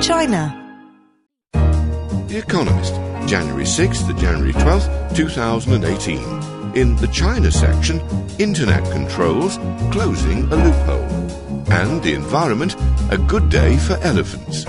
China. The Economist, January 6th to January 12th, 2018. In the China section, Internet controls closing a loophole. And the environment, a good day for elephants.